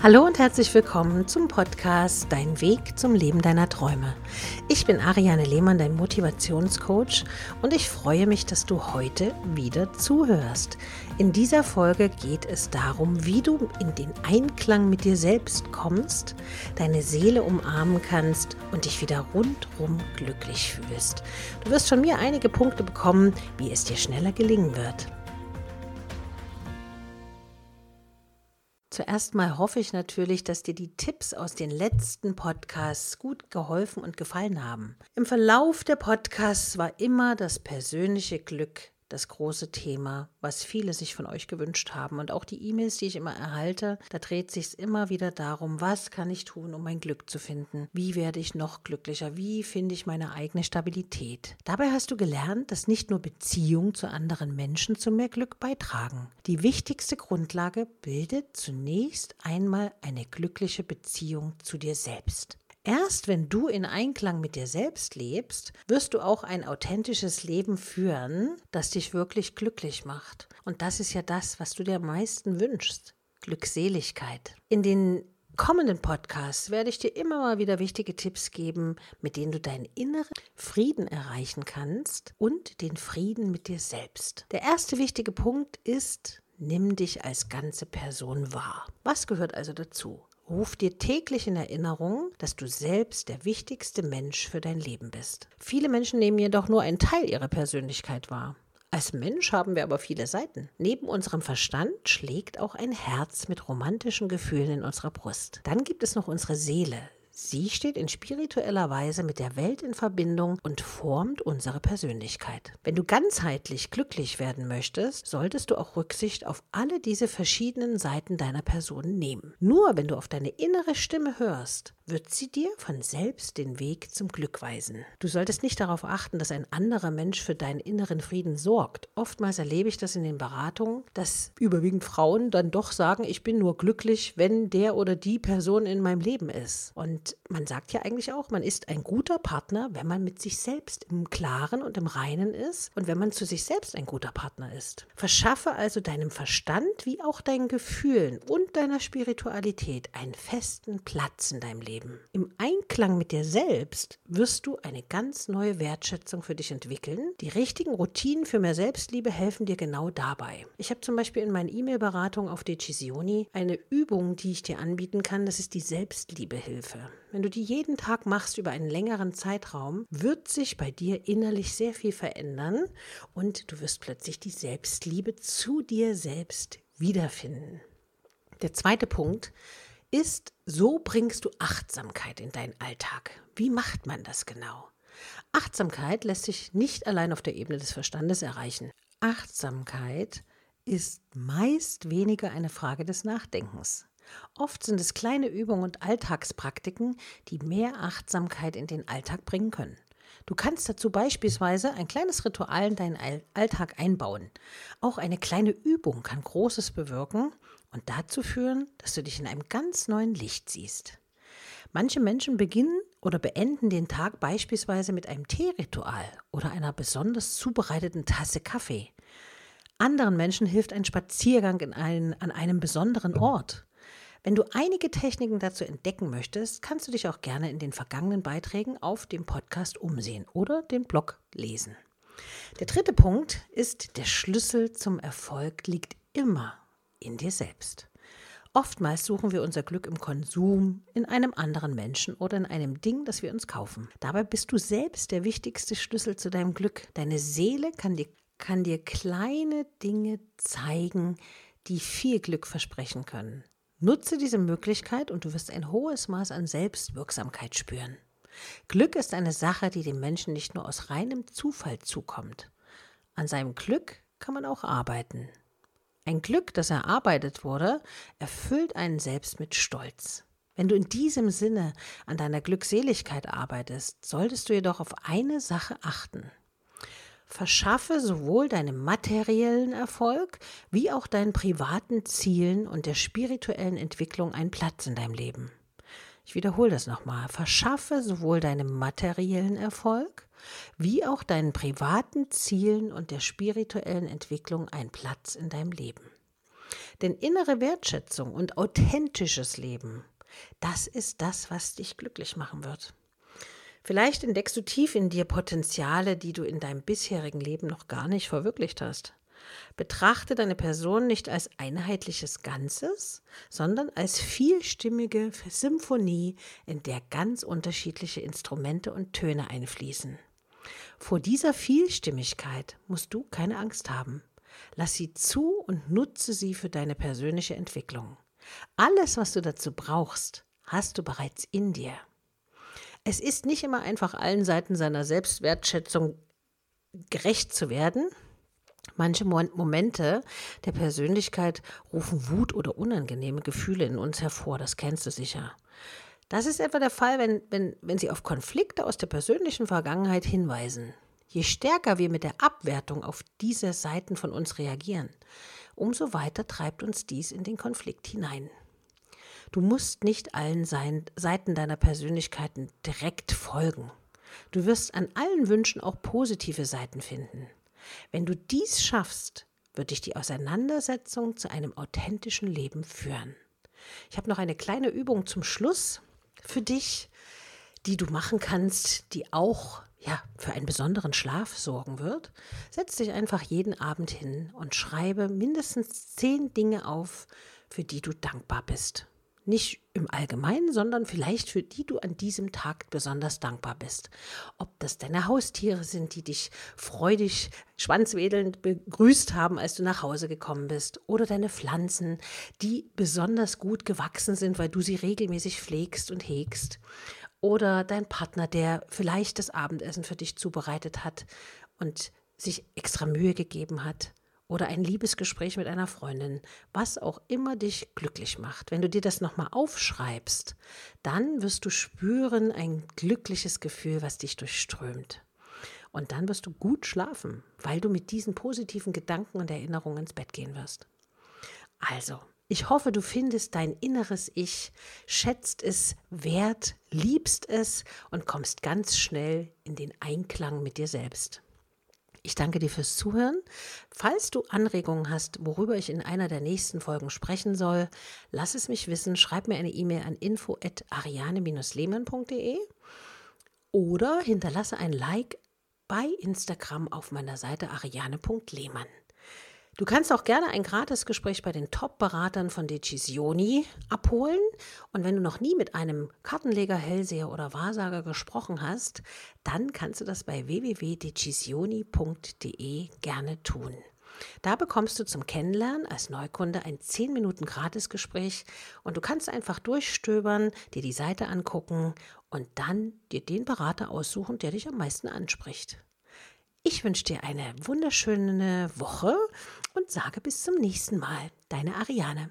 Hallo und herzlich willkommen zum Podcast Dein Weg zum Leben deiner Träume. Ich bin Ariane Lehmann, dein Motivationscoach und ich freue mich, dass du heute wieder zuhörst. In dieser Folge geht es darum, wie du in den Einklang mit dir selbst kommst, deine Seele umarmen kannst und dich wieder rundrum glücklich fühlst. Du wirst von mir einige Punkte bekommen, wie es dir schneller gelingen wird. Zuerst mal hoffe ich natürlich, dass dir die Tipps aus den letzten Podcasts gut geholfen und gefallen haben. Im Verlauf der Podcasts war immer das persönliche Glück das große Thema, was viele sich von euch gewünscht haben. Und auch die E-Mails, die ich immer erhalte, da dreht sich immer wieder darum, was kann ich tun, um mein Glück zu finden? Wie werde ich noch glücklicher? Wie finde ich meine eigene Stabilität? Dabei hast du gelernt, dass nicht nur Beziehungen zu anderen Menschen zu mehr Glück beitragen. Die wichtigste Grundlage bildet zunächst einmal eine glückliche Beziehung zu dir selbst. Erst wenn du in Einklang mit dir selbst lebst, wirst du auch ein authentisches Leben führen, das dich wirklich glücklich macht. Und das ist ja das, was du dir am meisten wünschst. Glückseligkeit. In den kommenden Podcasts werde ich dir immer mal wieder wichtige Tipps geben, mit denen du deinen inneren Frieden erreichen kannst und den Frieden mit dir selbst. Der erste wichtige Punkt ist, nimm dich als ganze Person wahr. Was gehört also dazu? Ruf dir täglich in Erinnerung, dass du selbst der wichtigste Mensch für dein Leben bist. Viele Menschen nehmen jedoch nur einen Teil ihrer Persönlichkeit wahr. Als Mensch haben wir aber viele Seiten. Neben unserem Verstand schlägt auch ein Herz mit romantischen Gefühlen in unserer Brust. Dann gibt es noch unsere Seele, Sie steht in spiritueller Weise mit der Welt in Verbindung und formt unsere Persönlichkeit. Wenn du ganzheitlich glücklich werden möchtest, solltest du auch Rücksicht auf alle diese verschiedenen Seiten deiner Person nehmen. Nur wenn du auf deine innere Stimme hörst, wird sie dir von selbst den Weg zum Glück weisen. Du solltest nicht darauf achten, dass ein anderer Mensch für deinen inneren Frieden sorgt. Oftmals erlebe ich das in den Beratungen, dass überwiegend Frauen dann doch sagen, ich bin nur glücklich, wenn der oder die Person in meinem Leben ist. Und man sagt ja eigentlich auch, man ist ein guter Partner, wenn man mit sich selbst im Klaren und im Reinen ist und wenn man zu sich selbst ein guter Partner ist. Verschaffe also deinem Verstand wie auch deinen Gefühlen und deiner Spiritualität einen festen Platz in deinem Leben. Leben. Im Einklang mit dir selbst wirst du eine ganz neue Wertschätzung für dich entwickeln. Die richtigen Routinen für mehr Selbstliebe helfen dir genau dabei. Ich habe zum Beispiel in meinen E-Mail-Beratungen auf Decisioni eine Übung, die ich dir anbieten kann. Das ist die Selbstliebehilfe. Wenn du die jeden Tag machst über einen längeren Zeitraum, wird sich bei dir innerlich sehr viel verändern und du wirst plötzlich die Selbstliebe zu dir selbst wiederfinden. Der zweite Punkt ist, so bringst du Achtsamkeit in deinen Alltag. Wie macht man das genau? Achtsamkeit lässt sich nicht allein auf der Ebene des Verstandes erreichen. Achtsamkeit ist meist weniger eine Frage des Nachdenkens. Oft sind es kleine Übungen und Alltagspraktiken, die mehr Achtsamkeit in den Alltag bringen können. Du kannst dazu beispielsweise ein kleines Ritual in deinen Alltag einbauen. Auch eine kleine Übung kann Großes bewirken und dazu führen, dass du dich in einem ganz neuen Licht siehst. Manche Menschen beginnen oder beenden den Tag beispielsweise mit einem Teeritual oder einer besonders zubereiteten Tasse Kaffee. Anderen Menschen hilft ein Spaziergang einen, an einem besonderen Ort. Wenn du einige Techniken dazu entdecken möchtest, kannst du dich auch gerne in den vergangenen Beiträgen auf dem Podcast umsehen oder den Blog lesen. Der dritte Punkt ist, der Schlüssel zum Erfolg liegt immer in dir selbst. Oftmals suchen wir unser Glück im Konsum, in einem anderen Menschen oder in einem Ding, das wir uns kaufen. Dabei bist du selbst der wichtigste Schlüssel zu deinem Glück. Deine Seele kann dir, kann dir kleine Dinge zeigen, die viel Glück versprechen können. Nutze diese Möglichkeit und du wirst ein hohes Maß an Selbstwirksamkeit spüren. Glück ist eine Sache, die dem Menschen nicht nur aus reinem Zufall zukommt. An seinem Glück kann man auch arbeiten. Ein Glück, das erarbeitet wurde, erfüllt einen selbst mit Stolz. Wenn du in diesem Sinne an deiner Glückseligkeit arbeitest, solltest du jedoch auf eine Sache achten. Verschaffe sowohl deinem materiellen Erfolg wie auch deinen privaten Zielen und der spirituellen Entwicklung einen Platz in deinem Leben. Ich wiederhole das nochmal. Verschaffe sowohl deinem materiellen Erfolg wie auch deinen privaten Zielen und der spirituellen Entwicklung einen Platz in deinem Leben. Denn innere Wertschätzung und authentisches Leben, das ist das, was dich glücklich machen wird. Vielleicht entdeckst du tief in dir Potenziale, die du in deinem bisherigen Leben noch gar nicht verwirklicht hast. Betrachte deine Person nicht als einheitliches Ganzes, sondern als vielstimmige Symphonie, in der ganz unterschiedliche Instrumente und Töne einfließen. Vor dieser Vielstimmigkeit musst du keine Angst haben. Lass sie zu und nutze sie für deine persönliche Entwicklung. Alles, was du dazu brauchst, hast du bereits in dir. Es ist nicht immer einfach, allen Seiten seiner Selbstwertschätzung gerecht zu werden. Manche Momente der Persönlichkeit rufen Wut oder unangenehme Gefühle in uns hervor, das kennst du sicher. Das ist etwa der Fall, wenn, wenn, wenn sie auf Konflikte aus der persönlichen Vergangenheit hinweisen. Je stärker wir mit der Abwertung auf diese Seiten von uns reagieren, umso weiter treibt uns dies in den Konflikt hinein. Du musst nicht allen Seiten deiner Persönlichkeiten direkt folgen. Du wirst an allen Wünschen auch positive Seiten finden. Wenn du dies schaffst, wird dich die Auseinandersetzung zu einem authentischen Leben führen. Ich habe noch eine kleine Übung zum Schluss für dich, die du machen kannst, die auch ja, für einen besonderen Schlaf sorgen wird. Setz dich einfach jeden Abend hin und schreibe mindestens zehn Dinge auf, für die du dankbar bist. Nicht im Allgemeinen, sondern vielleicht für die du an diesem Tag besonders dankbar bist. Ob das deine Haustiere sind, die dich freudig, schwanzwedelnd begrüßt haben, als du nach Hause gekommen bist, oder deine Pflanzen, die besonders gut gewachsen sind, weil du sie regelmäßig pflegst und hegst, oder dein Partner, der vielleicht das Abendessen für dich zubereitet hat und sich extra Mühe gegeben hat oder ein Liebesgespräch mit einer Freundin, was auch immer dich glücklich macht. Wenn du dir das nochmal aufschreibst, dann wirst du spüren ein glückliches Gefühl, was dich durchströmt. Und dann wirst du gut schlafen, weil du mit diesen positiven Gedanken und Erinnerungen ins Bett gehen wirst. Also, ich hoffe, du findest dein inneres Ich, schätzt es wert, liebst es und kommst ganz schnell in den Einklang mit dir selbst. Ich danke dir fürs Zuhören. Falls du Anregungen hast, worüber ich in einer der nächsten Folgen sprechen soll, lass es mich wissen. Schreib mir eine E-Mail an info@ariane-lehmann.de oder hinterlasse ein Like bei Instagram auf meiner Seite ariane.lehmann. Du kannst auch gerne ein Gratisgespräch bei den Top-Beratern von Decisioni abholen. Und wenn du noch nie mit einem Kartenleger, Hellseher oder Wahrsager gesprochen hast, dann kannst du das bei www.decisioni.de gerne tun. Da bekommst du zum Kennenlernen als Neukunde ein 10 Minuten Gratisgespräch und du kannst einfach durchstöbern, dir die Seite angucken und dann dir den Berater aussuchen, der dich am meisten anspricht. Ich wünsche dir eine wunderschöne Woche und sage bis zum nächsten Mal. Deine Ariane.